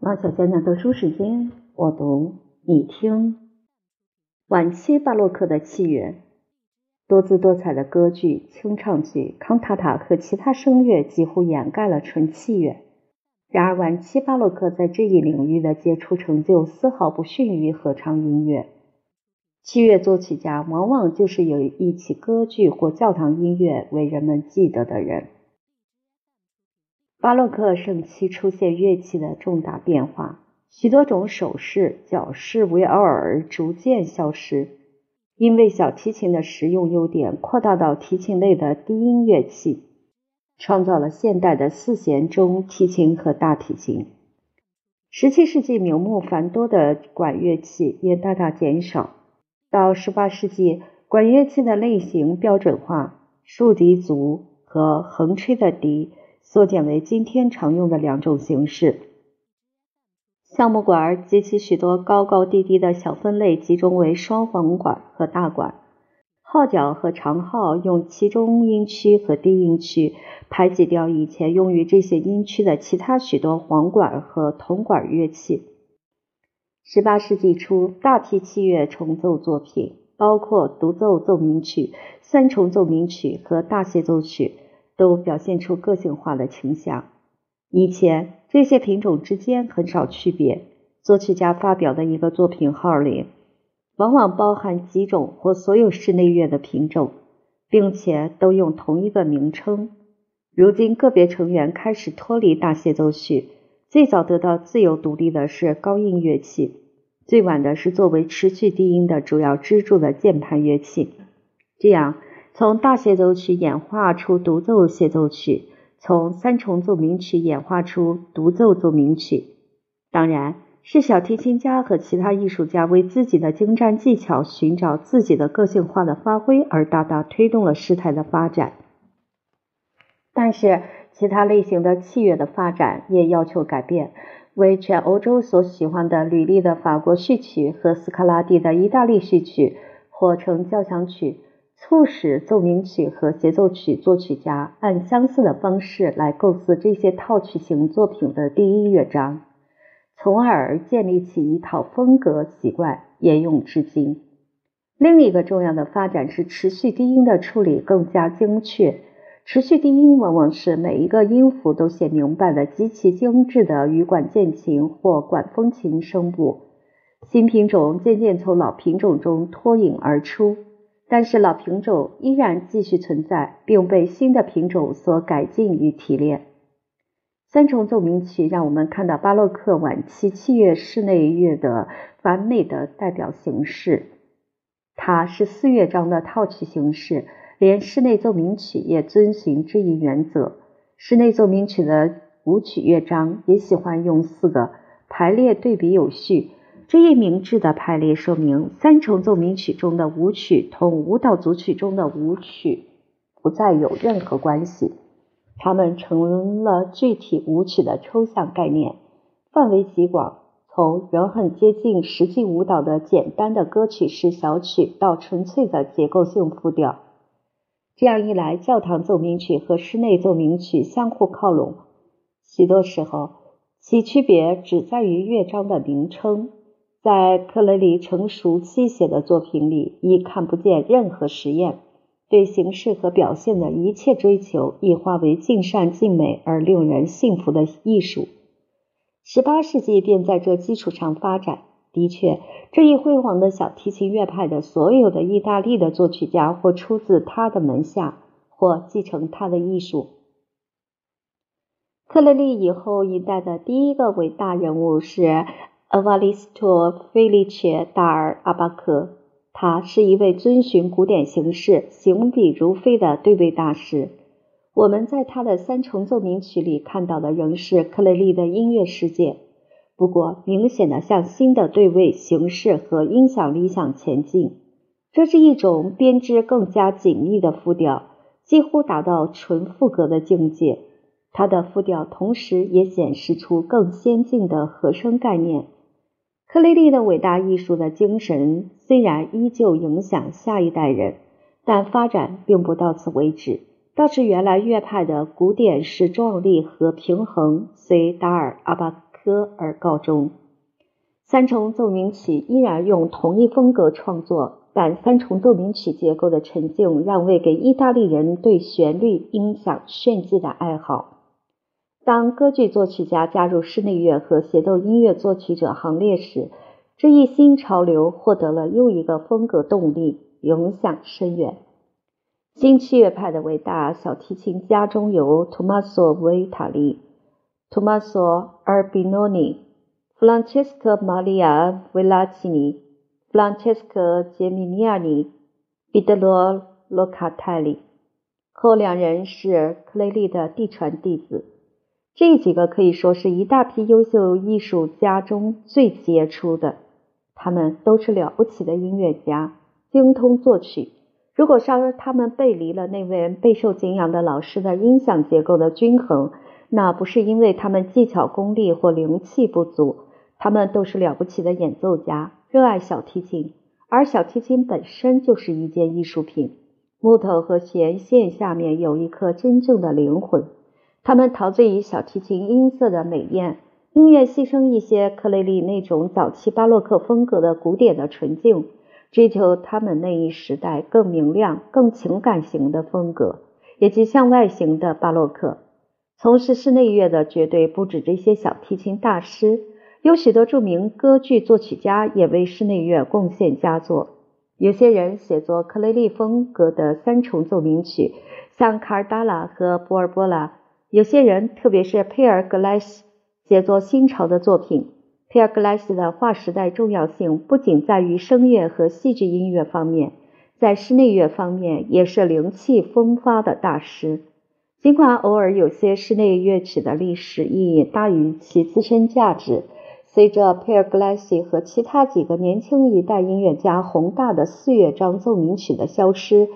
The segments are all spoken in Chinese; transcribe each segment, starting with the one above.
王小娟的读书时间，我读你听。晚期巴洛克的器乐，多姿多彩的歌剧、清唱剧、康塔塔和其他声乐几乎掩盖了纯器乐。然而，晚期巴洛克在这一领域的杰出成就丝毫不逊于合唱音乐。器乐作曲家往往就是有一起歌剧或教堂音乐为人们记得的人。巴洛克盛期出现乐器的重大变化，许多种手势、角式为偶尔逐渐消失，因为小提琴的实用优点扩大到提琴类的低音乐器，创造了现代的四弦中提琴和大提琴。十七世纪名目繁多的管乐器也大大减少，到十八世纪，管乐器的类型标准化，竖笛足和横吹的笛。缩减为今天常用的两种形式。橡木管及其许多高高低低的小分类集中为双簧管和大管。号角和长号用其中音区和低音区排挤掉以前用于这些音区的其他许多簧管和铜管乐器。十八世纪初，大批器乐重奏作品，包括独奏奏鸣曲、三重奏鸣曲和大协奏曲。都表现出个性化的倾向。以前这些品种之间很少区别。作曲家发表的一个作品号里，往往包含几种或所有室内乐的品种，并且都用同一个名称。如今个别成员开始脱离大协奏曲。最早得到自由独立的是高音乐器，最晚的是作为持续低音的主要支柱的键盘乐器。这样。从大协奏曲演化出独奏协奏曲，从三重奏鸣曲演化出独奏奏鸣曲。当然是小提琴家和其他艺术家为自己的精湛技巧寻找自己的个性化的发挥而大大推动了事态的发展。但是，其他类型的器乐的发展也要求改变。为全欧洲所喜欢的吕利的法国序曲和斯卡拉蒂的意大利序曲，或称交响曲。促使奏鸣曲和协奏曲作曲家按相似的方式来构思这些套曲型作品的第一乐章，从而建立起一套风格习惯，沿用至今。另一个重要的发展是持续低音的处理更加精确。持续低音往往是每一个音符都写明白的极其精致的羽管键琴或管风琴声部。新品种渐渐从老品种中脱颖而出。但是老品种依然继续存在，并被新的品种所改进与提炼。三重奏鸣曲让我们看到巴洛克晚期器乐室内乐的完美的代表形式。它是四乐章的套曲形式，连室内奏鸣曲也遵循这一原则。室内奏鸣曲的舞曲乐章也喜欢用四个排列对比有序。这一明智的排列说明，三重奏鸣曲中的舞曲同舞蹈组曲中的舞曲不再有任何关系，它们成了具体舞曲的抽象概念，范围极广，从仍很接近实际舞蹈的简单的歌曲式小曲到纯粹的结构性复调。这样一来，教堂奏鸣曲和室内奏鸣曲相互靠拢，许多时候其区别只在于乐章的名称。在克雷里成熟期写的作品里，已看不见任何实验。对形式和表现的一切追求，已化为尽善尽美而令人信服的艺术。十八世纪便在这基础上发展。的确，这一辉煌的小提琴乐派的所有的意大利的作曲家，或出自他的门下，或继承他的艺术。克雷利以后一代的第一个伟大人物是。阿瓦利斯托·费利切·达尔阿巴克，他是一位遵循古典形式、行笔如飞的对位大师。我们在他的三重奏鸣曲里看到的仍是克雷利的音乐世界，不过明显的向新的对位形式和音响理想前进。这是一种编织更加紧密的复调，几乎达到纯复格的境界。它的复调同时也显示出更先进的和声概念。克雷利的伟大艺术的精神虽然依旧影响下一代人，但发展并不到此为止。倒是原来乐派的古典式壮丽和平衡，随达尔阿巴科而告终。三重奏鸣曲依然用同一风格创作，但三重奏鸣曲结构的沉静让位给意大利人对旋律、音响、炫技的爱好。当歌剧作曲家加入室内乐和协奏音乐作曲者行列时，这一新潮流获得了又一个风格动力，影响深远。新器乐派的伟大小提琴家中有 Tommaso Vitali、Tommaso Albinoni。Francesco Maria Villacini、Francesco Geminiani、彼得罗罗卡泰里，后两人是克雷利的嫡传弟子。这几个可以说是一大批优秀艺术家中最杰出的，他们都是了不起的音乐家，精通作曲。如果说他们背离了那位备受敬仰的老师的音响结构的均衡，那不是因为他们技巧功力或灵气不足。他们都是了不起的演奏家，热爱小提琴，而小提琴本身就是一件艺术品。木头和弦线下面有一颗真正的灵魂。他们陶醉于小提琴音色的美艳，宁愿牺牲一些克雷利那种早期巴洛克风格的古典的纯净，追求他们那一时代更明亮、更情感型的风格，也即向外型的巴洛克。从事室内乐的绝对不止这些小提琴大师。有许多著名歌剧作曲家也为室内乐贡献佳作。有些人写作克雷利风格的三重奏鸣曲，像卡尔达拉和波尔波拉；有些人，特别是佩尔格莱斯，写作新潮的作品。佩尔格莱斯的划时代重要性不仅在于声乐和戏剧音乐方面，在室内乐方面也是灵气风发的大师。尽管偶尔有些室内乐曲的历史意义大于其自身价值。随着佩尔格莱西和其他几个年轻一代音乐家宏大的四乐章奏鸣曲的消失，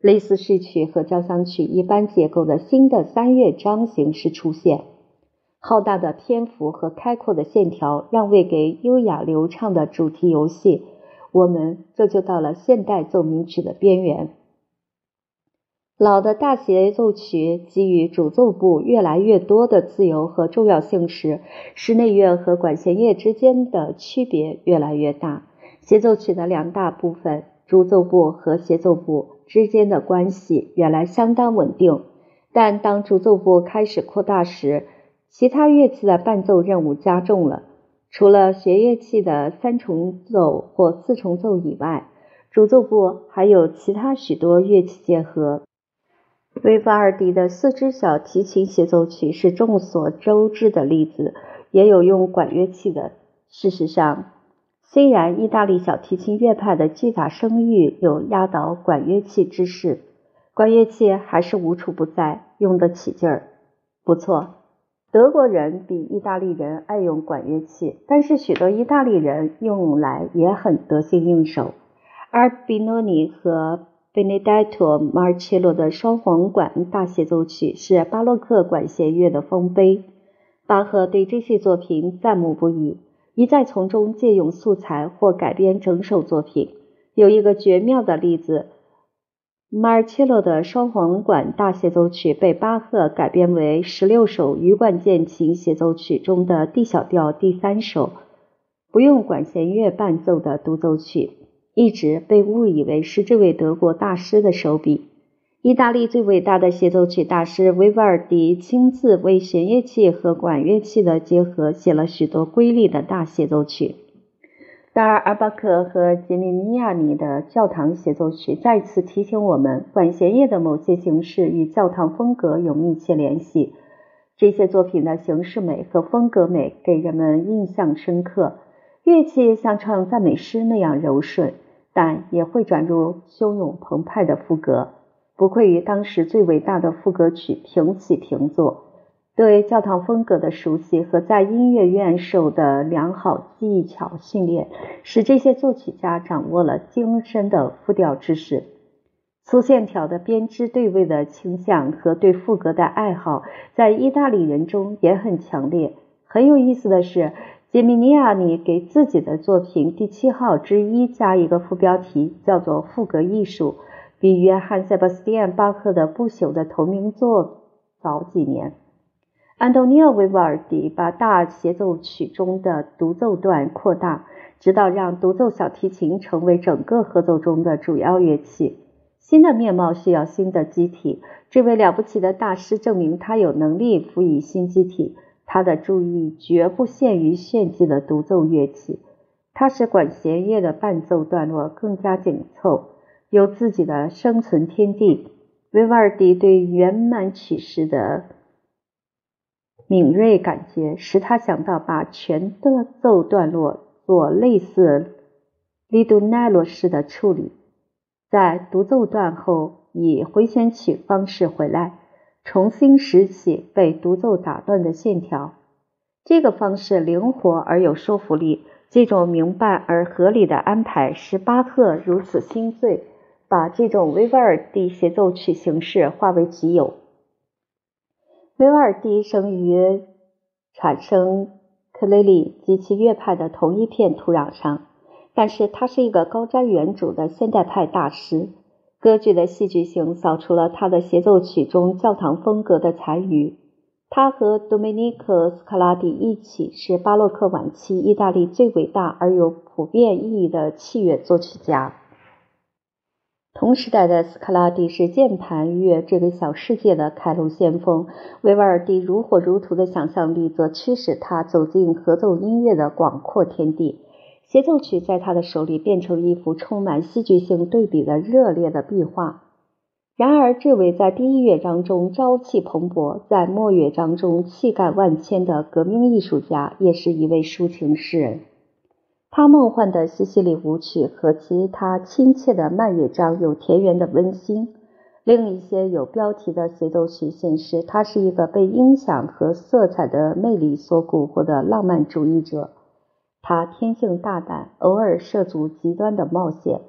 类似序曲和交响曲一般结构的新的三乐章形式出现。浩大的篇幅和开阔的线条让位给优雅流畅的主题游戏，我们这就到了现代奏鸣曲的边缘。老的大协奏曲给予主奏部越来越多的自由和重要性时，室内乐和管弦乐之间的区别越来越大。协奏曲的两大部分——主奏部和协奏部之间的关系原来相当稳定，但当主奏部开始扩大时，其他乐器的伴奏任务加重了。除了弦乐器的三重奏或四重奏以外，主奏部还有其他许多乐器结合。维瓦尔第的四支小提琴协奏曲是众所周知的例子，也有用管乐器的。事实上，虽然意大利小提琴乐派的巨大声誉有压倒管乐器之势，管乐器还是无处不在，用得起劲儿。不错，德国人比意大利人爱用管乐器，但是许多意大利人用来也很得心应手。而比诺尼和 Benedetto Marcello 的双簧管大协奏曲是巴洛克管弦乐的丰碑。巴赫对这些作品赞慕不已，一再从中借用素材或改编整首作品。有一个绝妙的例子马尔切洛的双簧管大协奏曲被巴赫改编为十六首羽管键琴协奏曲中的 D 小调第三首，不用管弦乐伴奏的独奏曲。一直被误以为是这位德国大师的手笔。意大利最伟大的协奏曲大师维瓦尔第亲自为弦乐器和管乐器的结合写了许多瑰丽的大协奏曲。达尔阿巴克和杰米尼亚尼的教堂协奏曲再次提醒我们，管弦乐的某些形式与教堂风格有密切联系。这些作品的形式美和风格美给人们印象深刻。乐器像唱赞美诗那样柔顺，但也会转入汹涌澎湃的副歌，不愧于当时最伟大的副歌曲平起平坐。对教堂风格的熟悉和在音乐院受的良好技巧训练，使这些作曲家掌握了精深的复调知识。粗线条的编织对位的倾向和对副歌的爱好，在意大利人中也很强烈。很有意思的是。杰米尼亚尼给自己的作品第七号之一加一个副标题，叫做“赋格艺术”，比约翰·塞巴斯蒂安·巴赫的不朽的同名作早几年。安东尼奥·维瓦尔第把大协奏曲中的独奏段扩大，直到让独奏小提琴成为整个合奏中的主要乐器。新的面貌需要新的机体。这位了不起的大师证明他有能力赋予新机体。他的注意绝不限于炫技的独奏乐器，他使管弦乐的伴奏段落更加紧凑，有自己的生存天地。维瓦尔第对圆满曲式的。敏锐感觉使他想到把全的奏段落做类似利杜奈罗式的处理，在独奏段后以回旋曲方式回来，重新拾起被独奏打断的线条。这个方式灵活而有说服力，这种明白而合理的安排使巴赫如此心醉，把这种维瓦尔第协奏曲形式化为己有。维瓦尔第生于产生克雷里及其乐派的同一片土壤上，但是他是一个高瞻远瞩的现代派大师。歌剧的戏剧性扫除了他的协奏曲中教堂风格的残余。他和多梅尼克·斯卡拉蒂一起是巴洛克晚期意大利最伟大而有普遍意义的器乐作曲家。同时代的斯卡拉蒂是键盘乐这个小世界的开路先锋，维瓦尔第如火如荼的想象力则驱使他走进合奏音乐的广阔天地。协奏曲在他的手里变成一幅充满戏剧性对比的热烈的壁画。然而，这位在第一乐章中朝气蓬勃，在末乐章中气概万千的革命艺术家，也是一位抒情诗人。他梦幻的西西里舞曲和其他亲切的慢乐章有田园的温馨。另一些有标题的协奏曲显示，他是一个被音响和色彩的魅力所蛊惑的浪漫主义者。他天性大胆，偶尔涉足极端的冒险。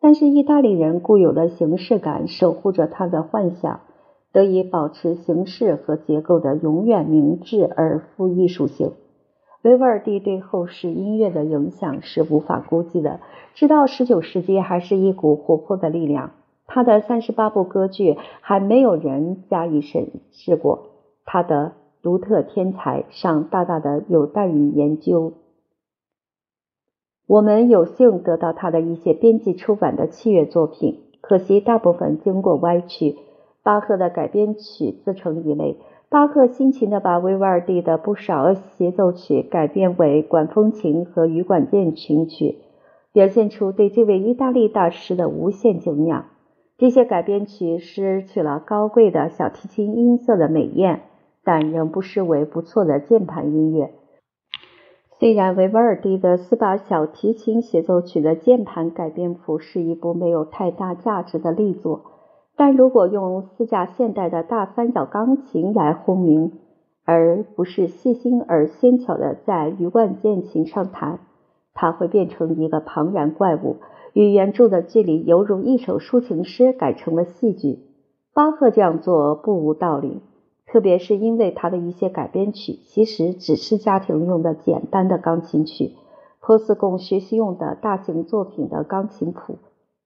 但是意大利人固有的形式感守护着他的幻想，得以保持形式和结构的永远明智而富艺术性。维瓦尔第对后世音乐的影响是无法估计的，直到十九世纪还是一股活泼的力量。他的三十八部歌剧还没有人加以审视过，他的独特天才尚大大的有待于研究。我们有幸得到他的一些编辑出版的器乐作品，可惜大部分经过歪曲。巴赫的改编曲自成一类。巴赫辛勤地把维瓦尔第的不少协奏曲改编为管风琴和羽管键琴曲，表现出对这位意大利大师的无限敬仰。这些改编曲失去了高贵的小提琴音色的美艳，但仍不失为不错的键盘音乐。虽然维瓦尔第的四把小提琴协奏曲的键盘改编谱是一部没有太大价值的力作。但如果用四架现代的大三角钢琴来轰鸣，而不是细心而纤巧的在羽管键琴上弹，它会变成一个庞然怪物，与原著的距离犹如一首抒情诗改成了戏剧。巴赫这样做不无道理，特别是因为他的一些改编曲其实只是家庭用的简单的钢琴曲，颇似供学习用的大型作品的钢琴谱。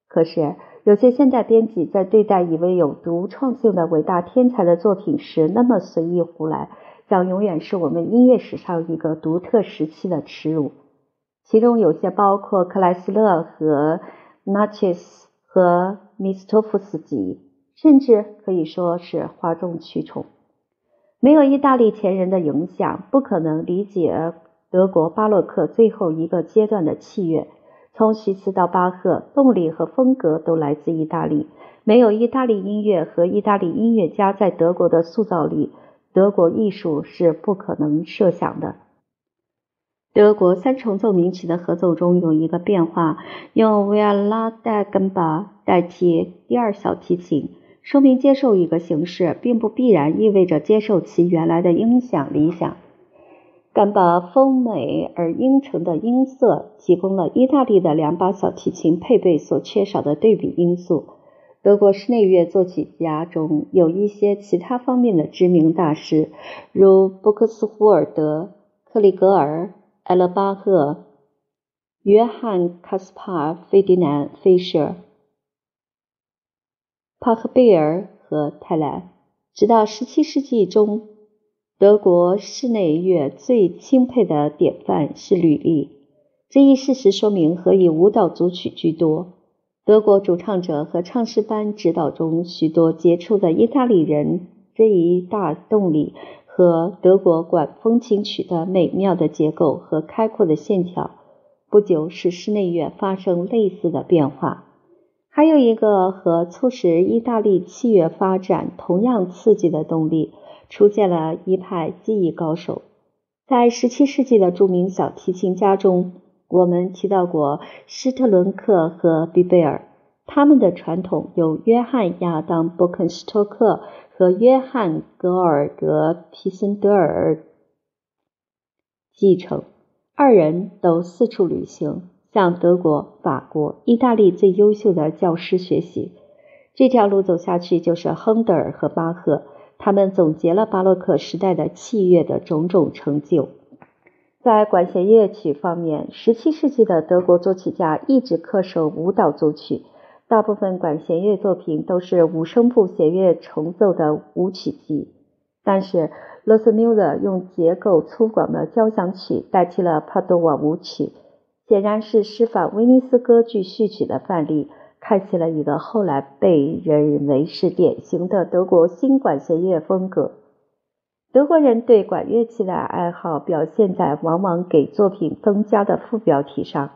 可是。有些现代编辑在对待一位有独创性的伟大天才的作品时那么随意胡来，将永远是我们音乐史上一个独特时期的耻辱。其中有些包括克莱斯勒和纳切斯和米斯托夫斯基，甚至可以说是哗众取宠。没有意大利前人的影响，不可能理解德国巴洛克最后一个阶段的器乐。从徐茨到巴赫，动力和风格都来自意大利。没有意大利音乐和意大利音乐家在德国的塑造力，德国艺术是不可能设想的。德国三重奏鸣曲的合奏中有一个变化，用维拉代根巴代替第二小提琴，说明接受一个形式，并不必然意味着接受其原来的音响理想。敢把丰美而阴沉的音色提供了意大利的两把小提琴配备所缺少的对比因素。德国室内乐作曲家中有一些其他方面的知名大师，如布克斯胡尔德、克里格尔、埃勒巴赫、约翰·卡斯帕·费迪南·费舍、帕克贝尔和泰莱。直到17世纪中。德国室内乐最钦佩的典范是吕利，这一事实说明何以舞蹈组曲居多。德国主唱者和唱诗班指导中许多杰出的意大利人这一大动力和德国管风琴曲的美妙的结构和开阔的线条，不久使室内乐发生类似的变化。还有一个和促使意大利器乐发展同样刺激的动力，出现了一派技艺高手。在17世纪的著名小提琴家中。我们提到过施特伦克和比贝尔，他们的传统由约翰亚当伯肯斯托克和约翰格尔德皮森德尔继承。二人都四处旅行，向德国、法国、意大利最优秀的教师学习。这条路走下去，就是亨德尔和巴赫。他们总结了巴洛克时代的器乐的种种成就。在管弦乐曲方面，17世纪的德国作曲家一直恪守舞蹈组曲，大部分管弦乐作品都是五声部弦乐重奏的舞曲集。但是，罗斯缪勒用结构粗犷的交响曲代替了帕多瓦舞曲，显然是师范威尼斯歌剧序曲的范例，开启了一个后来被人认为是典型的德国新管弦乐风格。德国人对管乐器的爱好表现在往往给作品增加的副标题上，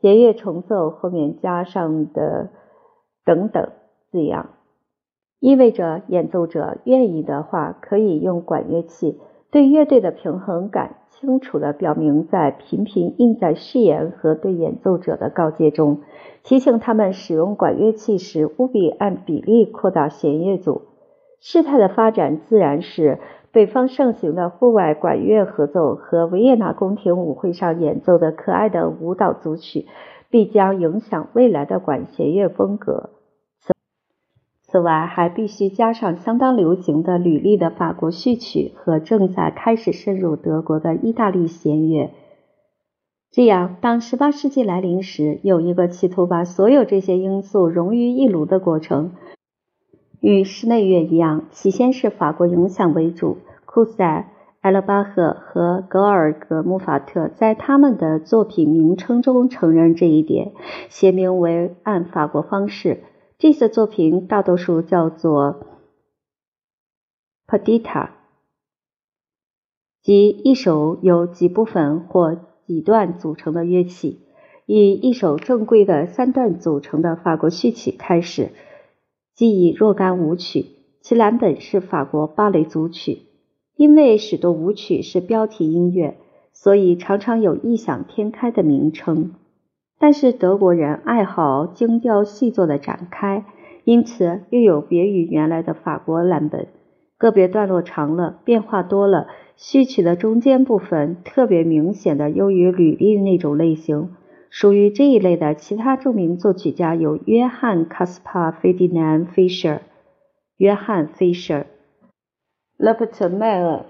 弦乐重奏后面加上的“等等”字样，意味着演奏者愿意的话，可以用管乐器对乐队的平衡感清楚地表明在频频印在誓言和对演奏者的告诫中，提醒他们使用管乐器时务必按比例扩大弦乐组。事态的发展自然是。北方盛行的户外管乐合奏和维也纳宫廷舞会上演奏的可爱的舞蹈组曲，必将影响未来的管弦乐风格。此外，还必须加上相当流行的履历的法国序曲和正在开始深入德国的意大利弦乐。这样，当18世纪来临时，有一个企图把所有这些因素融于一炉的过程。与室内乐一样，起先是法国影响为主。库塞、埃勒巴赫和格尔格穆法特在他们的作品名称中承认这一点，写明为按法国方式。这些作品大多数叫做 “Partita”，即一首由几部分或几段组成的乐器，以一首正规的三段组成的法国序曲开始。即以若干舞曲，其蓝本是法国芭蕾组曲。因为许多舞曲是标题音乐，所以常常有异想天开的名称。但是德国人爱好精雕细作的展开，因此又有别于原来的法国蓝本。个别段落长了，变化多了，序曲的中间部分特别明显的优于履历那种类型。属于这一类的其他著名作曲家有约翰·卡斯帕·费迪南·费舍、约翰·费舍、勒普特·迈尔、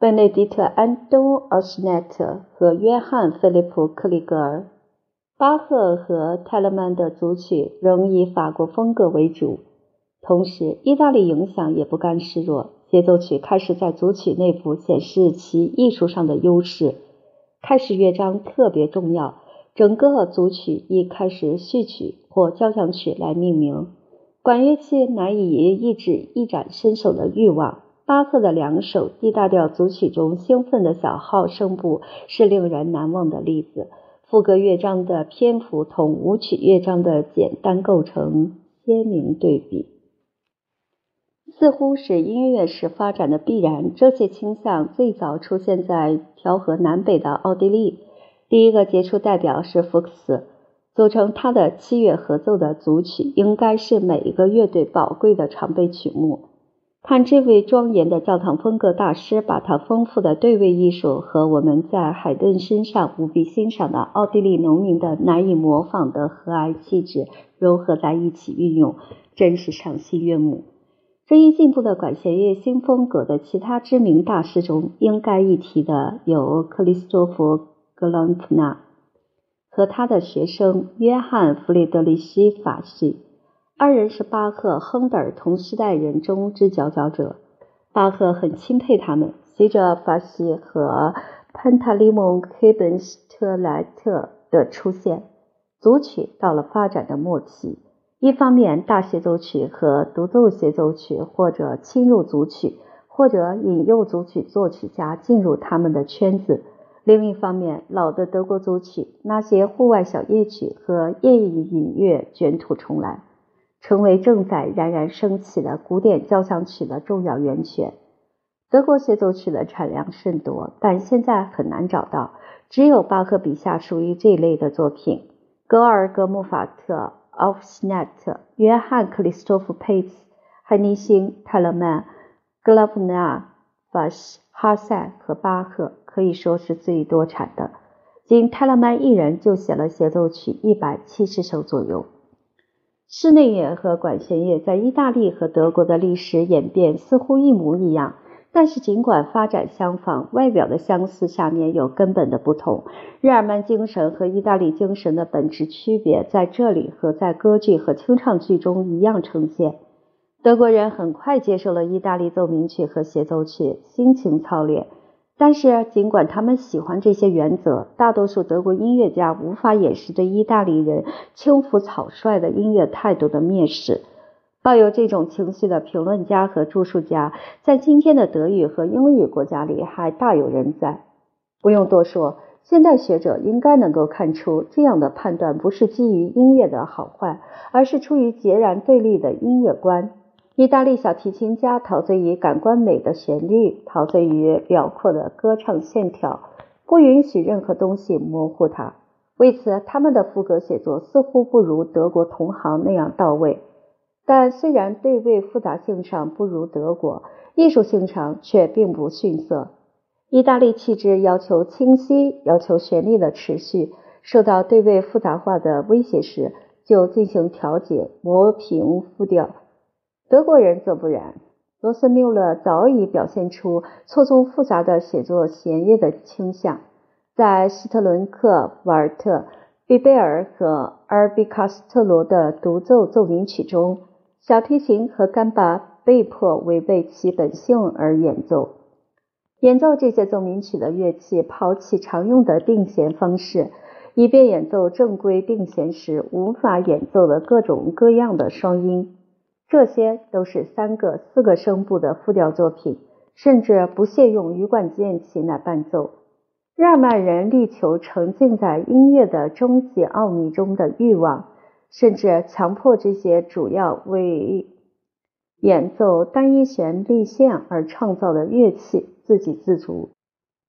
贝内迪特·安东·奥斯奈特和约翰·菲利普·克里格尔。巴赫和泰勒曼的组曲仍以法国风格为主，同时意大利影响也不甘示弱，协奏曲开始在组曲内部显示其艺术上的优势。开始乐章特别重要。整个组曲以开始序曲或交响曲来命名。管乐器难以抑制一展身手的欲望。巴赫的两首 D 大调组曲中兴奋的小号声部是令人难忘的例子。副歌乐章的篇幅同舞曲乐章的简单构成鲜明对比，似乎是音乐史发展的必然。这些倾向最早出现在调和南北的奥地利。第一个杰出代表是福克斯，组成他的七乐合奏的组曲，应该是每一个乐队宝贵的常备曲目。看这位庄严的教堂风格大师，把他丰富的对位艺术和我们在海顿身上无比欣赏的奥地利农民的难以模仿的和蔼气质融合在一起运用，真是赏心悦目。这一进步的管弦乐新风格的其他知名大师中，应该一提的有克里斯托弗。格朗普纳和他的学生约翰·弗里德里希·法系，二人是巴赫、亨德尔同时代人中之佼佼者。巴赫很钦佩他们。随着法西和潘塔利蒙·黑本斯特莱特的出现，组曲到了发展的末期。一方面，大协奏曲和独奏协奏曲或者侵入组曲，或者引诱组曲作曲家进入他们的圈子；另一方面，老的德国组曲，那些户外小夜曲和夜音乐卷土重来，成为正在冉冉升起的古典交响曲的重要源泉。德国协奏曲的产量甚多，但现在很难找到。只有巴赫笔下属于这一类的作品：格尔格穆法特、奥夫斯奈特、约翰克里斯托弗佩茨、海尼辛、泰勒曼、格拉夫纳、法什、哈塞和巴赫，可以说是最多产的。仅泰勒曼一人就写了协奏曲一百七十首左右。室内乐和管弦乐在意大利和德国的历史演变似乎一模一样。但是，尽管发展相仿，外表的相似下面有根本的不同。日耳曼精神和意大利精神的本质区别在这里和在歌剧和清唱剧中一样呈现。德国人很快接受了意大利奏鸣曲和协奏曲，心情操练。但是，尽管他们喜欢这些原则，大多数德国音乐家无法掩饰对意大利人轻浮草率的音乐态度的蔑视。抱有这种情绪的评论家和著述家，在今天的德语和英语国家里还大有人在。不用多说，现代学者应该能够看出，这样的判断不是基于音乐的好坏，而是出于截然对立的音乐观。意大利小提琴家陶醉于感官美的旋律，陶醉于辽阔的歌唱线条，不允许任何东西模糊它。为此，他们的赋格写作似乎不如德国同行那样到位。但虽然对位复杂性上不如德国，艺术性上却并不逊色。意大利气质要求清晰，要求旋律的持续，受到对位复杂化的威胁时，就进行调节，磨平复调。德国人则不然。罗斯缪勒早已表现出错综复杂的写作弦乐的倾向，在斯特伦克、瓦尔特、毕贝尔和阿尔比卡斯特罗的独奏奏鸣曲中。小提琴和干巴被迫违背其本性而演奏。演奏这些奏鸣曲的乐器抛弃常用的定弦方式，以便演奏正规定弦时无法演奏的各种各样的双音。这些都是三个、四个声部的复调作品，甚至不屑用羽管键琴来伴奏。日耳曼人力求沉浸在音乐的终极奥秘中的欲望。甚至强迫这些主要为演奏单一旋律线而创造的乐器自给自足，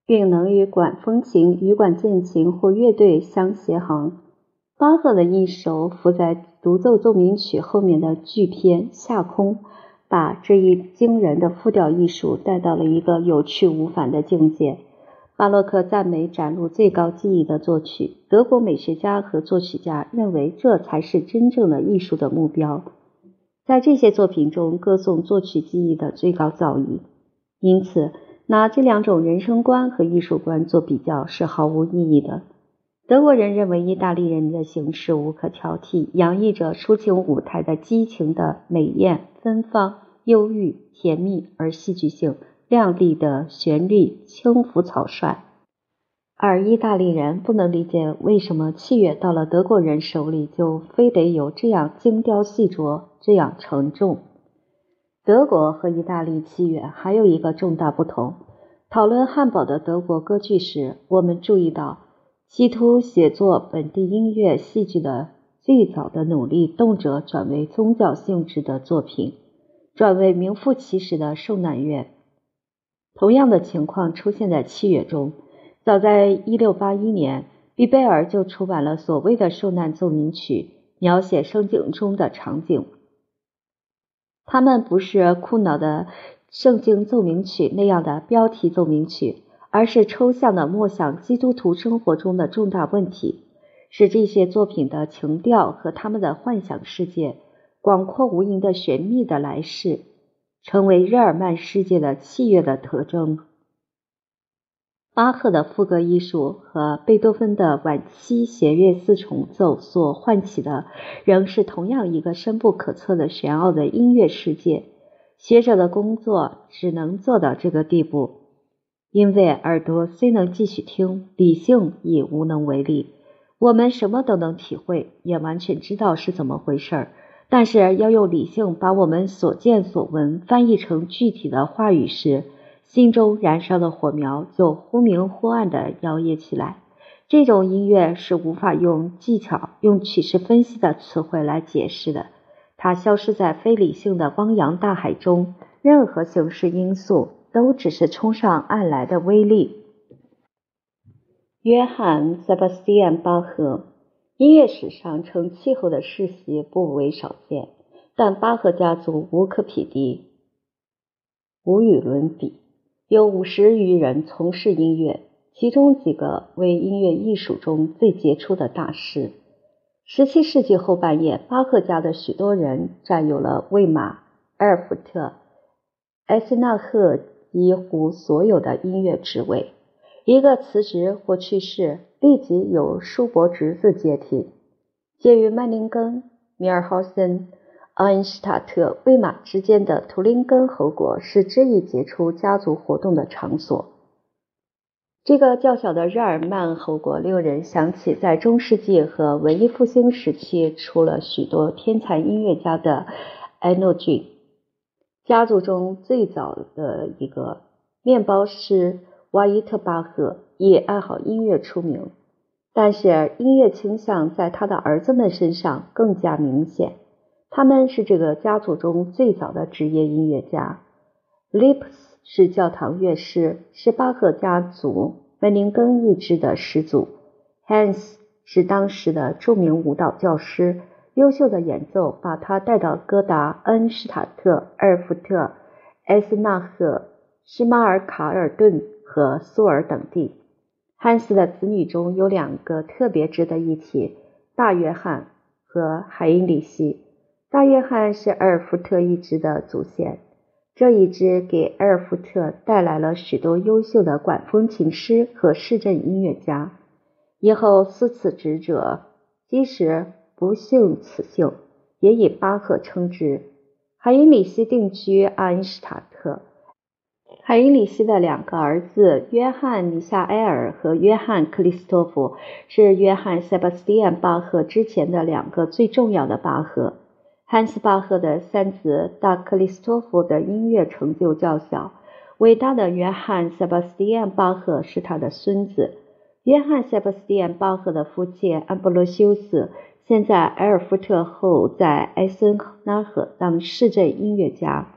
并能与管风琴、羽管键琴或乐队相协行。巴赫的一首伏在独奏奏鸣曲后面的巨篇《夏空》，把这一惊人的复调艺术带到了一个有去无返的境界。巴洛克赞美展露最高技艺的作曲，德国美学家和作曲家认为这才是真正的艺术的目标。在这些作品中歌颂作曲技艺的最高造诣，因此拿这两种人生观和艺术观做比较是毫无意义的。德国人认为意大利人的形式无可挑剔，洋溢着抒情舞台的激情的美艳、芬芳、忧郁、甜蜜而戏剧性。亮丽的旋律，轻浮草率，而意大利人不能理解为什么器乐到了德国人手里就非得有这样精雕细琢、这样沉重。德国和意大利器乐还有一个重大不同。讨论汉堡的德国歌剧时，我们注意到，企图写作本地音乐戏剧的最早的努力，动辄转为宗教性质的作品，转为名副其实的受难乐。同样的情况出现在器乐中。早在1681年，毕贝尔就出版了所谓的受难奏鸣曲，描写圣经中的场景。他们不是苦恼的圣经奏鸣曲那样的标题奏鸣曲，而是抽象的默想基督徒生活中的重大问题，使这些作品的情调和他们的幻想世界、广阔无垠的玄秘的来世。成为日耳曼世界的器乐的特征。巴赫的赋格艺术和贝多芬的晚期弦乐四重奏所唤起的，仍是同样一个深不可测的玄奥的音乐世界。学者的工作只能做到这个地步，因为耳朵虽能继续听，理性已无能为力。我们什么都能体会，也完全知道是怎么回事儿，但是要用理性把我们所见所闻翻译成具体的话语时，心中燃烧的火苗就忽明忽暗的摇曳起来。这种音乐是无法用技巧、用曲式分析的词汇来解释的，它消失在非理性的汪洋大海中，任何形式因素都只是冲上岸来的微粒。约翰·塞巴斯蒂安·巴赫，音乐史上成气候的世袭不为少见，但巴赫家族无可匹敌，无与伦比。有五十余人从事音乐，其中几个为音乐艺术中最杰出的大师。十七世纪后半叶，巴赫家的许多人占有了魏玛、埃尔福特、埃斯纳赫几乎所有的音乐职位。一个辞职或去世，立即有叔伯侄子接替。介于曼宁根、米尔豪森、奥恩施塔特、魏玛之间的图林根侯国是这一杰出家族活动的场所。这个较小的日耳曼侯国令人想起在中世纪和文艺复兴时期出了许多天才音乐家的埃诺郡家族中最早的一个面包师。瓦伊特巴赫以爱好音乐出名，但是音乐倾向在他的儿子们身上更加明显。他们是这个家族中最早的职业音乐家。Lips 是教堂乐师，是巴赫家族门宁根一支的始祖。Hans 是当时的著名舞蹈教师，优秀的演奏把他带到戈达、恩施塔特、埃尔福特、埃斯纳赫、施马尔卡尔顿。和苏尔等地，汉斯的子女中有两个特别值得一提：大约翰和海因里希。大约翰是埃尔福特一支的祖先，这一支给埃尔福特带来了许多优秀的管风琴师和市政音乐家。以后四次职者，即使不幸此姓，也以巴赫称之。海因里希定居阿恩施塔特。海因里希的两个儿子约翰·米夏埃尔和约翰·克里斯托弗是约翰·塞巴斯蒂安·巴赫之前的两个最重要的巴赫。汉斯·巴赫的三子大克里斯托弗的音乐成就较小，伟大的约翰·塞巴斯蒂安·巴赫是他的孙子。约翰·塞巴斯蒂安·巴赫的父亲安布罗修斯现在埃尔福特，后在埃森纳赫当市政音乐家。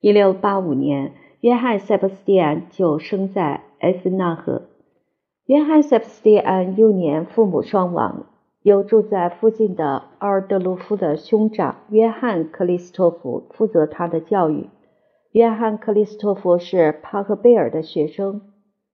一六八五年。约翰·塞巴斯蒂安就生在埃森纳赫。约翰·塞巴斯蒂安幼年父母双亡，由住在附近的奥尔德鲁夫的兄长约翰·克里斯托弗负责他的教育。约翰·克里斯托弗是帕赫贝尔的学生，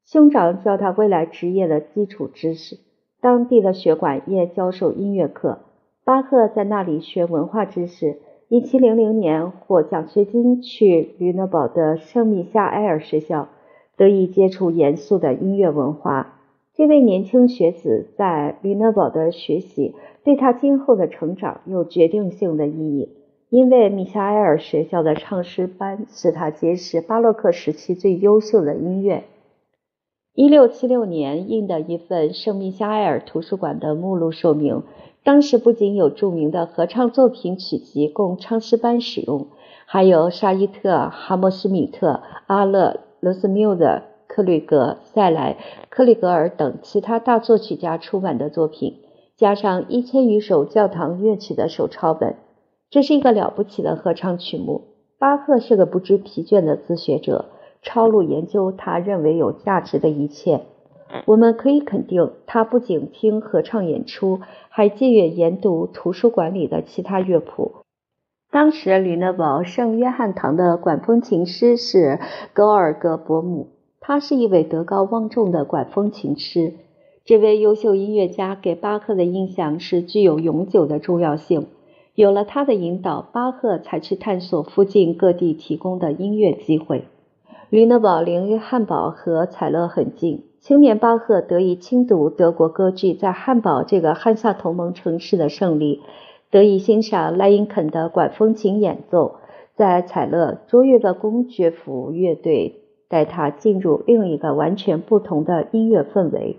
兄长教他未来职业的基础知识。当地的学馆也教授音乐课，巴赫在那里学文化知识。一七零零年获奖学金去吕诺堡的圣米夏埃尔学校，得以接触严肃的音乐文化。这位年轻学子在吕诺堡的学习对他今后的成长有决定性的意义，因为米夏埃尔学校的唱诗班使他结识巴洛克时期最优秀的音乐。一六七六年印的一份圣米夏埃尔图书馆的目录说明。当时不仅有著名的合唱作品曲集供唱诗班使用，还有沙伊特、哈默斯米特、阿勒、罗斯缪的、克吕格、塞莱、克里格尔等其他大作曲家出版的作品，加上一千余首教堂乐曲的手抄本。这是一个了不起的合唱曲目。巴赫是个不知疲倦的自学者，抄录研究他认为有价值的一切。我们可以肯定，他不仅听合唱演出，还借阅研读图书馆里的其他乐谱。当时，吕讷堡圣约翰堂的管风琴师是格尔格伯姆，他是一位德高望重的管风琴师。这位优秀音乐家给巴赫的印象是具有永久的重要性。有了他的引导，巴赫才去探索附近各地提供的音乐机会。吕讷堡离汉堡和采勒很近。青年巴赫得以亲读德国歌剧在汉堡这个汉萨同盟城市的胜利，得以欣赏莱因肯的管风琴演奏，在采乐卓越的公爵府乐队带他进入另一个完全不同的音乐氛围。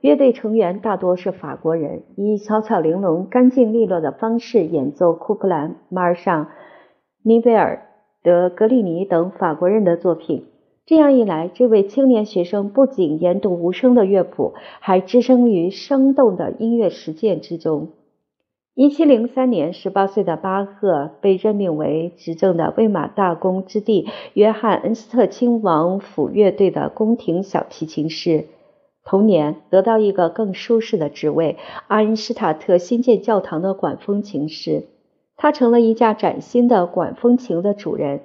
乐队成员大多是法国人，以小巧玲珑、干净利落的方式演奏库普兰、马尔尚、尼贝尔、德格里尼等法国人的作品。这样一来，这位青年学生不仅研读无声的乐谱，还置身于生动的音乐实践之中。一七零三年，十八岁的巴赫被任命为执政的魏玛大公之弟约翰恩斯特亲王府乐队的宫廷小提琴师。同年，得到一个更舒适的职位——阿恩施塔特新建教堂的管风琴师。他成了一架崭新的管风琴的主人，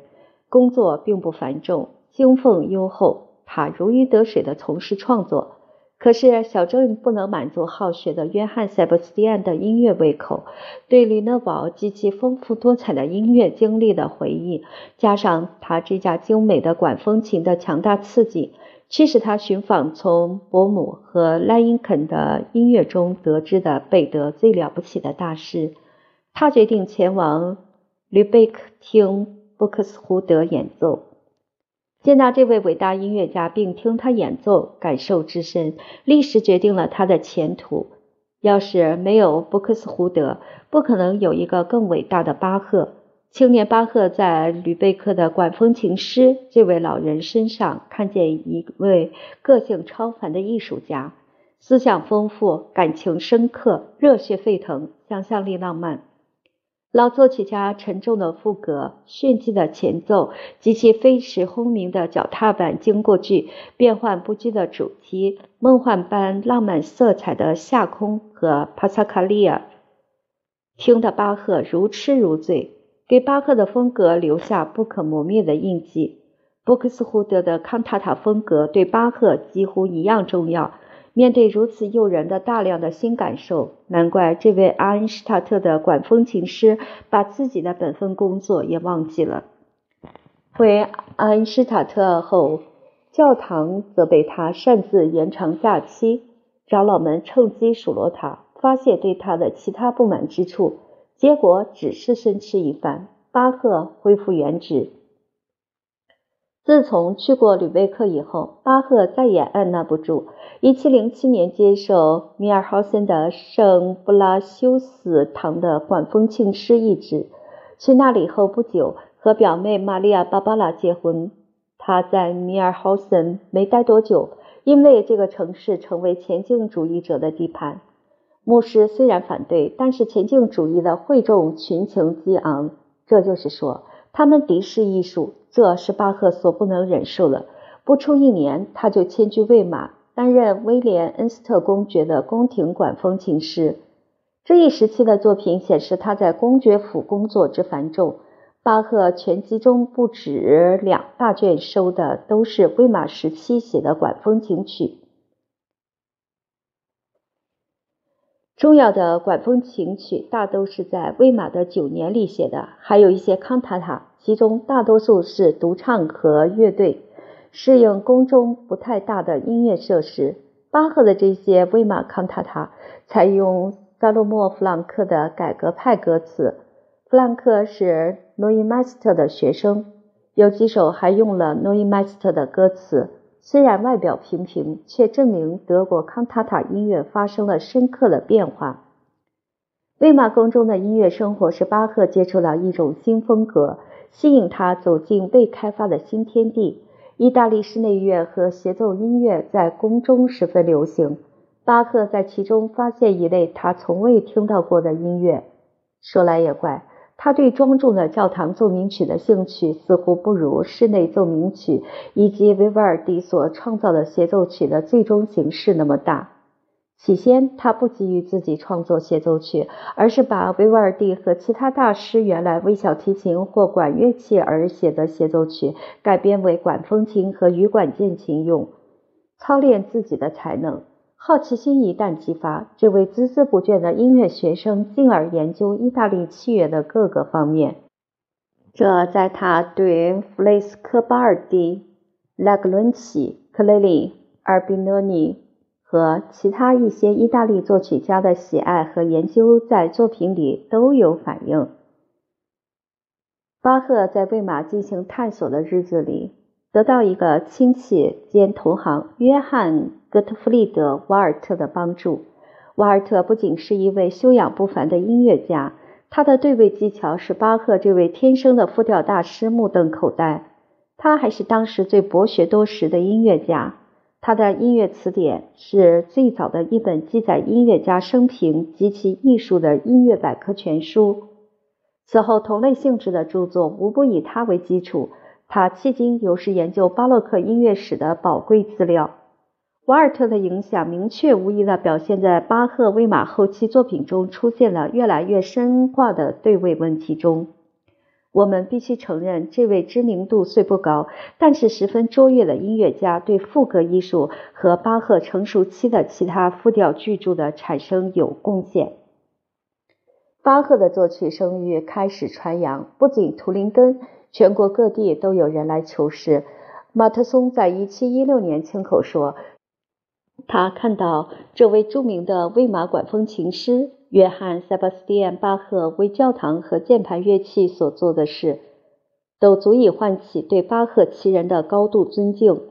工作并不繁重，经费优厚。他如鱼得水地从事创作。可是，小镇不能满足好学的约翰·塞巴斯蒂安的音乐胃口。对里诺堡及其丰富多彩的音乐经历的回忆，加上他这架精美的管风琴的强大刺激，驱使他寻访从伯姆和莱茵肯的音乐中得知的贝德最了不起的大师。他决定前往吕贝克听布克斯胡德演奏。见到这位伟大音乐家，并听他演奏，感受之深，历史决定了他的前途。要是没有布克斯胡德，不可能有一个更伟大的巴赫。青年巴赫在吕贝克的管风琴师这位老人身上，看见一位个性超凡的艺术家，思想丰富，感情深刻，热血沸腾，想象力浪漫。老作曲家沉重的副歌、炫技的前奏及其飞驰轰鸣的脚踏板经过句、变幻不羁的主题、梦幻般浪漫色彩的下空和帕萨卡利亚，听得巴赫如痴如醉，给巴赫的风格留下不可磨灭的印记。布克斯胡德的康塔塔风格对巴赫几乎一样重要。面对如此诱人的大量的新感受，难怪这位阿恩施塔特的管风琴师把自己的本分工作也忘记了。回阿恩施塔特后，教堂则被他擅自延长假期，长老们趁机数落他，发泄对他的其他不满之处，结果只是生吃一番。巴赫恢复原职。自从去过吕贝克以后，巴赫再也按捺不住。1707年接受米尔豪森的圣布拉修斯堂的管风琴师一职。去那里后不久，和表妹玛利亚·芭芭拉结婚。他在米尔豪森没待多久，因为这个城市成为前进主义者的地盘。牧师虽然反对，但是前进主义的会众群情激昂。这就是说，他们敌视艺术。这是巴赫所不能忍受的。不出一年，他就迁居魏玛，担任威廉恩斯特公爵的宫廷管风琴师。这一时期的作品显示他在公爵府工作之繁重。巴赫全集中不止两大卷收的都是魏玛时期写的管风琴曲。重要的管风琴曲大都是在威玛的九年里写的，还有一些康塔塔。其中大多数是独唱和乐队，适应宫中不太大的音乐设施。巴赫的这些威玛康塔塔采用萨洛莫·弗朗克的改革派歌词。弗朗克是诺伊迈斯特的学生，有几首还用了诺伊迈斯特的歌词。虽然外表平平，却证明德国康塔塔音乐发生了深刻的变化。魏玛宫中的音乐生活使巴赫接触到一种新风格。吸引他走进未开发的新天地。意大利室内乐和协奏音乐在宫中十分流行。巴赫在其中发现一类他从未听到过的音乐。说来也怪，他对庄重的教堂奏鸣曲的兴趣似乎不如室内奏鸣曲以及维瓦尔第所创造的协奏曲的最终形式那么大。起先，他不急于自己创作协奏曲，而是把维瓦尔第和其他大师原来为小提琴或管乐器而写的协奏曲改编为管风琴和羽管键琴用，操练自己的才能。好奇心一旦激发，这位孜孜不倦的音乐学生进而研究意大利器乐的各个方面。这在他对弗雷斯科巴尔蒂、拉格伦齐、克雷里、阿尔比诺尼。和其他一些意大利作曲家的喜爱和研究在作品里都有反映。巴赫在魏玛进行探索的日子里，得到一个亲戚兼同行约翰·戈特弗利德·瓦尔特的帮助。瓦尔特不仅是一位修养不凡的音乐家，他的对位技巧使巴赫这位天生的复调大师目瞪口呆。他还是当时最博学多识的音乐家。他的音乐词典是最早的一本记载音乐家生平及其艺术的音乐百科全书。此后，同类性质的著作无不以他为基础。他迄今犹是研究巴洛克音乐史的宝贵资料。瓦尔特的影响明确无疑地表现在巴赫、威马后期作品中出现了越来越深化的对位问题中。我们必须承认，这位知名度虽不高，但是十分卓越的音乐家对赋格艺术和巴赫成熟期的其他复调巨著的产生有贡献。巴赫的作曲声誉开始传扬，不仅图林根，全国各地都有人来求师。马特松在1716年亲口说，他看到这位著名的威玛管风琴师。约翰·塞巴斯蒂安·巴赫为教堂和键盘乐器所做的事，都足以唤起对巴赫其人的高度尊敬。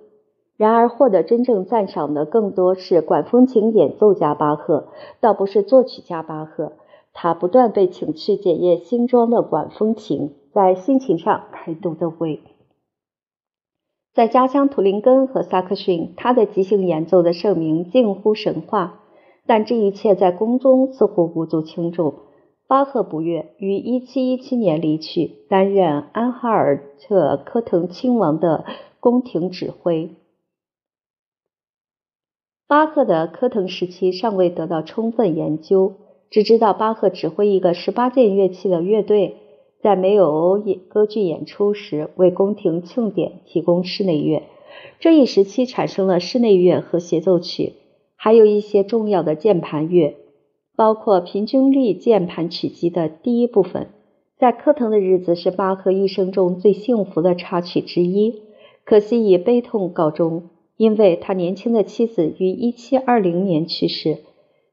然而，获得真正赞赏的更多是管风琴演奏家巴赫，倒不是作曲家巴赫。他不断被请去检验新装的管风琴，在心情上开动的位。在家乡图林根和萨克逊，他的即兴演奏的盛名近乎神话。但这一切在宫中似乎无足轻重。巴赫不悦，于1717年离去，担任安哈尔特科滕亲王的宫廷指挥。巴赫的科滕时期尚未得到充分研究，只知道巴赫指挥一个十八件乐器的乐队，在没有演歌剧演出时为宫廷庆典提供室内乐。这一时期产生了室内乐和协奏曲。还有一些重要的键盘乐，包括平均律键盘曲集的第一部分。在科腾的日子是巴赫一生中最幸福的插曲之一，可惜以悲痛告终，因为他年轻的妻子于1720年去世。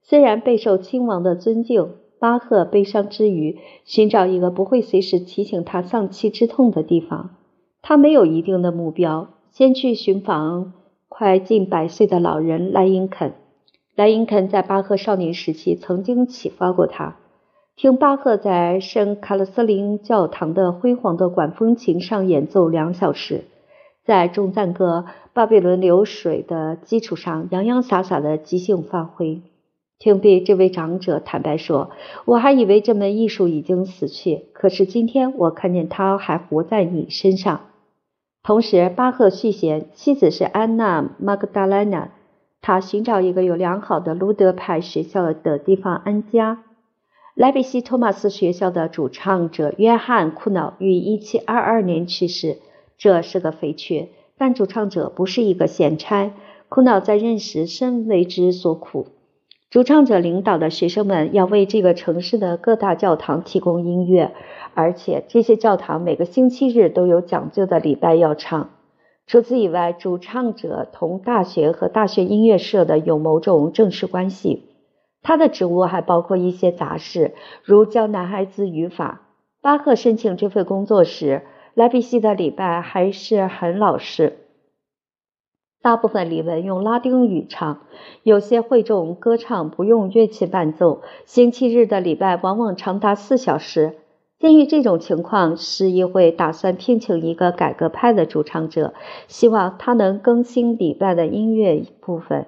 虽然备受亲王的尊敬，巴赫悲伤之余，寻找一个不会随时提醒他丧妻之痛的地方。他没有一定的目标，先去寻访快近百岁的老人莱茵肯。莱茵肯在巴赫少年时期曾经启发过他。听巴赫在圣卡勒斯林教堂的辉煌的管风琴上演奏两小时，在众赞歌《巴比伦流水》的基础上洋洋洒洒的即兴发挥。听毕，这位长者坦白说：“我还以为这门艺术已经死去，可是今天我看见它还活在你身上。”同时，巴赫续弦，妻子是安娜·玛格达莱娜。他寻找一个有良好的卢德派学校的地方安家。莱比锡托马斯学校的主唱者约翰·库瑙于1722年去世，这是个肥缺。但主唱者不是一个闲差，库瑙在任时深为之所苦。主唱者领导的学生们要为这个城市的各大教堂提供音乐，而且这些教堂每个星期日都有讲究的礼拜要唱。除此以外，主唱者同大学和大学音乐社的有某种正式关系。他的职务还包括一些杂事，如教男孩子语法。巴赫申请这份工作时，莱比锡的礼拜还是很老实，大部分礼文用拉丁语唱，有些会众歌唱不用乐器伴奏。星期日的礼拜往往长达四小时。鉴于这种情况，市议会打算聘请一个改革派的主唱者，希望他能更新礼拜的音乐部分，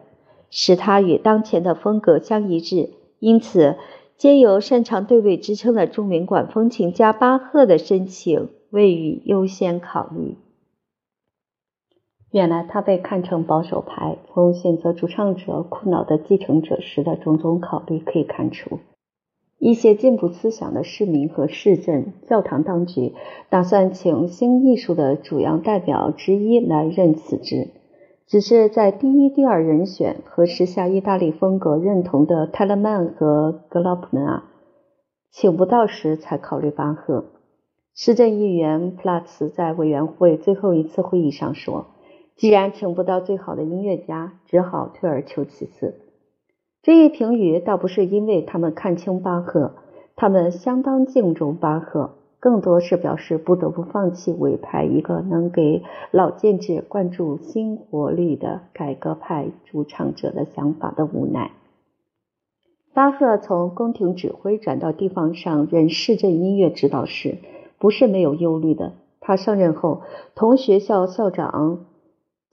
使它与当前的风格相一致。因此，皆由擅长对位支撑的著名管风琴家巴赫的申请未予优先考虑。原来他被看成保守派，从选择主唱者苦恼的继承者时的种种考虑可以看出。一些进步思想的市民和市镇教堂当局打算请新艺术的主要代表之一来任此职，只是在第一、第二人选和时下意大利风格认同的泰勒曼和格劳普纳请不到时才考虑巴赫。市政议员普拉茨在委员会最后一次会议上说：“既然请不到最好的音乐家，只好退而求其次。”这一评语倒不是因为他们看清巴赫，他们相当敬重巴赫。更多是表示不得不放弃委派一个能给老建制灌注新活力的改革派主唱者的想法的无奈。巴赫从宫廷指挥转到地方上任市镇音乐指导时，不是没有忧虑的。他上任后，同学校校长、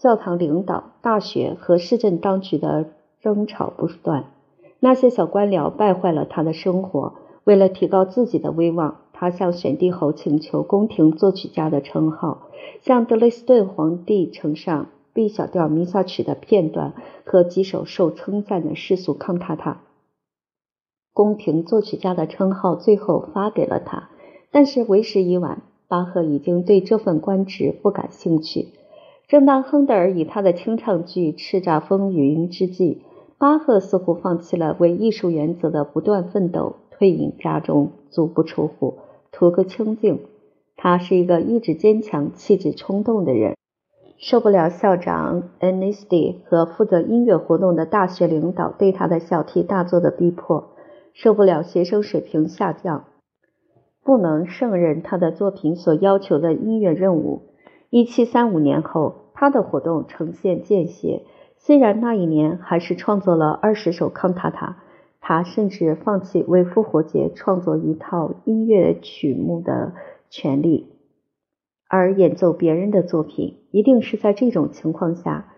教堂领导、大学和市政当局的争吵不断。那些小官僚败坏了他的生活。为了提高自己的威望，他向选帝侯请求宫廷作曲家的称号，向德累斯顿皇帝呈上 B 小调弥撒曲的片段和几首受称赞的世俗康塔塔。宫廷作曲家的称号最后发给了他，但是为时已晚。巴赫已经对这份官职不感兴趣。正当亨德尔以他的清唱剧叱咤风云之际，巴赫似乎放弃了为艺术原则的不断奋斗，退隐家中，足不出户，图个清静。他是一个意志坚强、气质冲动的人，受不了校长恩尼斯蒂和负责音乐活动的大学领导对他的小题大做的逼迫，受不了学生水平下降。不能胜任他的作品所要求的音乐任务。一七三五年后，他的活动呈现间歇。虽然那一年还是创作了二十首康塔塔，他甚至放弃为复活节创作一套音乐曲目的权利，而演奏别人的作品。一定是在这种情况下，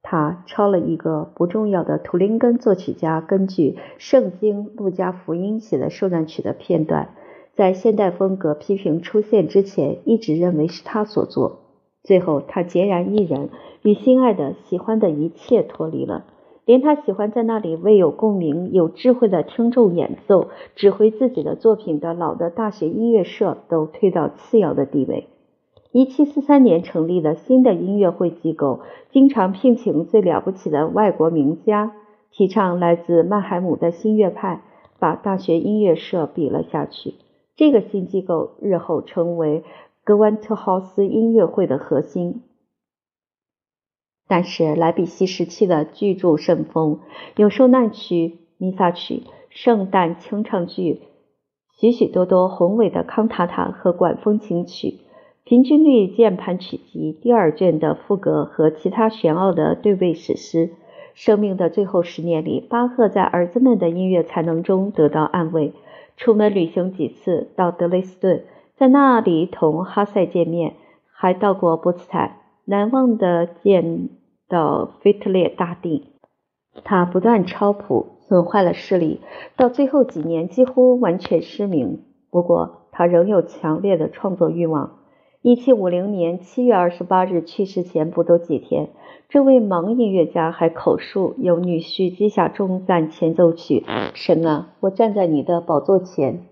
他抄了一个不重要的图林根作曲家根据《圣经·路加福音》写的受难曲的片段。在现代风格批评出现之前，一直认为是他所作。最后，他孑然一人，与心爱的、喜欢的一切脱离了，连他喜欢在那里为有共鸣、有智慧的听众演奏、指挥自己的作品的老的大学音乐社都推到次要的地位。一七四三年成立的新的音乐会机构，经常聘请最了不起的外国名家，提倡来自曼海姆的新乐派，把大学音乐社比了下去。这个新机构日后成为格温特豪斯音乐会的核心。但是莱比锡时期的巨著甚丰，有受难曲、弥撒曲、圣诞清唱剧，许许多多宏伟的康塔塔和管风琴曲，平均律键盘曲集第二卷的赋格和其他玄奥的对位史诗。生命的最后十年里，巴赫在儿子们的音乐才能中得到安慰。出门旅行几次，到德累斯顿，在那里同哈塞见面，还到过波茨坦，难忘的见到腓特烈大帝。他不断抄谱，损坏了视力，到最后几年几乎完全失明。不过，他仍有强烈的创作欲望。一七五零年七月二十八日去世前不多几天。这位盲音乐家还口述由女婿记下终赞前奏曲：“神啊，我站在你的宝座前。”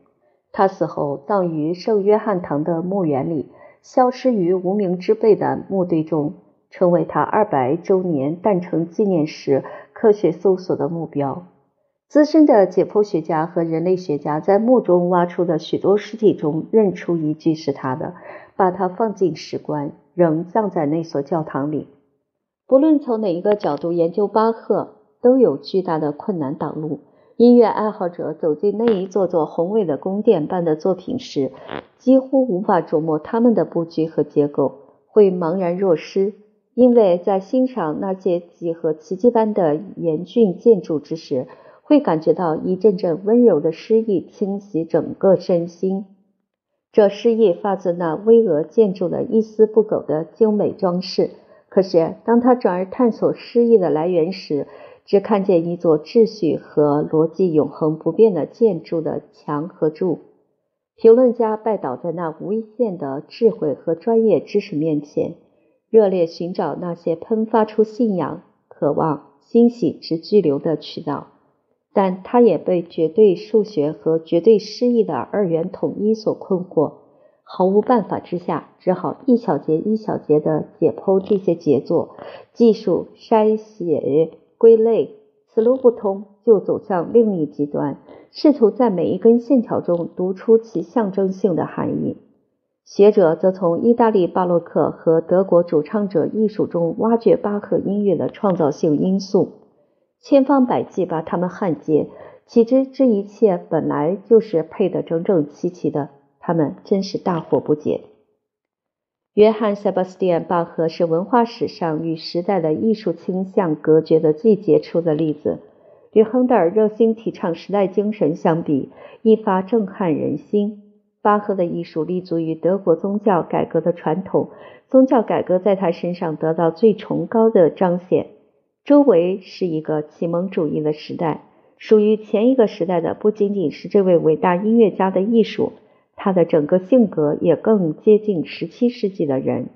他死后葬于圣约翰堂的墓园里，消失于无名之辈的墓堆中，成为他二百周年诞辰纪念时科学搜索的目标。资深的解剖学家和人类学家在墓中挖出的许多尸体中认出一具是他的，把他放进石棺，仍葬在那所教堂里。不论从哪一个角度研究巴赫，都有巨大的困难挡路。音乐爱好者走进那一座座宏伟的宫殿般的作品时，几乎无法琢磨他们的布局和结构，会茫然若失。因为在欣赏那些几何奇迹般的严峻建筑之时，会感觉到一阵阵温柔的诗意侵袭整个身心。这诗意发自那巍峨建筑的一丝不苟的精美装饰。可是，当他转而探索诗意的来源时，只看见一座秩序和逻辑永恒不变的建筑的墙和柱。评论家拜倒在那无限的智慧和专业知识面前，热烈寻找那些喷发出信仰、渴望、欣喜之巨流的渠道，但他也被绝对数学和绝对诗意的二元统一所困惑。毫无办法之下，只好一小节一小节地解剖这些杰作，技术筛写归类，此路不通，就走向另一极端，试图在每一根线条中读出其象征性的含义。学者则从意大利巴洛克和德国主唱者艺术中挖掘巴赫音乐的创造性因素，千方百计把它们焊接，岂知这一切本来就是配得整整齐齐的。他们真是大惑不解。约翰·塞巴斯蒂安·巴赫是文化史上与时代的艺术倾向隔绝的最杰出的例子。与亨德尔热心提倡时代精神相比，一发震撼人心。巴赫的艺术立足于德国宗教改革的传统，宗教改革在他身上得到最崇高的彰显。周围是一个启蒙主义的时代，属于前一个时代的不仅仅是这位伟大音乐家的艺术。他的整个性格也更接近17世纪的人，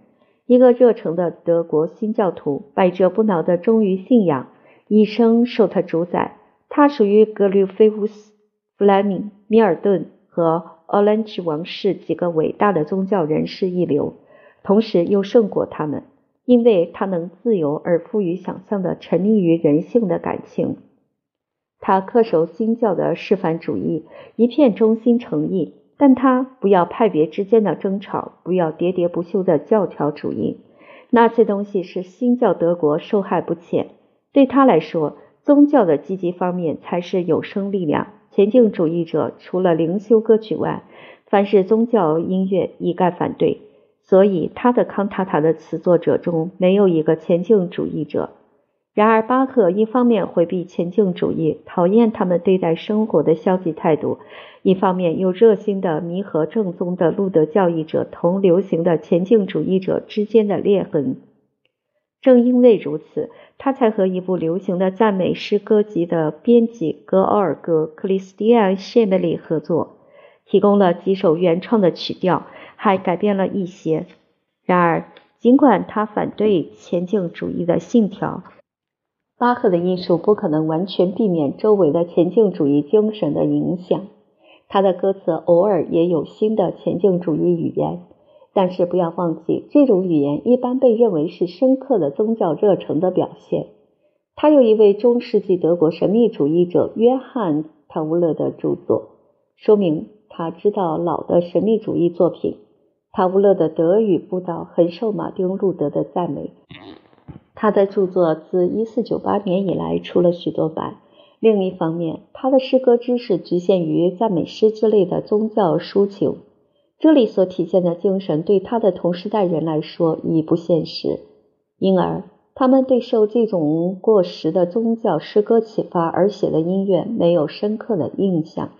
一个热诚的德国新教徒，百折不挠的忠于信仰，一生受他主宰。他属于格吕菲乌斯、弗莱明、米尔顿和奥兰治王室几个伟大的宗教人士一流，同时又胜过他们，因为他能自由而富于想象的沉溺于人性的感情。他恪守新教的示范主义，一片忠心诚意。但他不要派别之间的争吵，不要喋喋不休的教条主义，那些东西是新教德国受害不浅。对他来说，宗教的积极方面才是有生力量。前进主义者除了灵修歌曲外，凡是宗教音乐一概反对。所以，他的康塔塔的词作者中没有一个前进主义者。然而，巴赫一方面回避前进主义，讨厌他们对待生活的消极态度；一方面又热心地弥合正宗的路德教义者同流行的前进主义者之间的裂痕。正因为如此，他才和一部流行的赞美诗歌集的编辑格奥尔戈·克里斯蒂安·谢梅里合作，提供了几首原创的曲调，还改编了一些。然而，尽管他反对前进主义的信条，巴赫的艺术不可能完全避免周围的前进主义精神的影响，他的歌词偶尔也有新的前进主义语言，但是不要忘记，这种语言一般被认为是深刻的宗教热诚的表现。他有一位中世纪德国神秘主义者约翰·塔乌勒的著作，说明他知道老的神秘主义作品。塔乌勒的德语布道很受马丁·路德的赞美。他的著作自1498年以来出了许多版。另一方面，他的诗歌知识局限于赞美诗之类的宗教抒情，这里所体现的精神对他的同时代人来说已不现实，因而他们对受这种过时的宗教诗歌启发而写的音乐没有深刻的印象。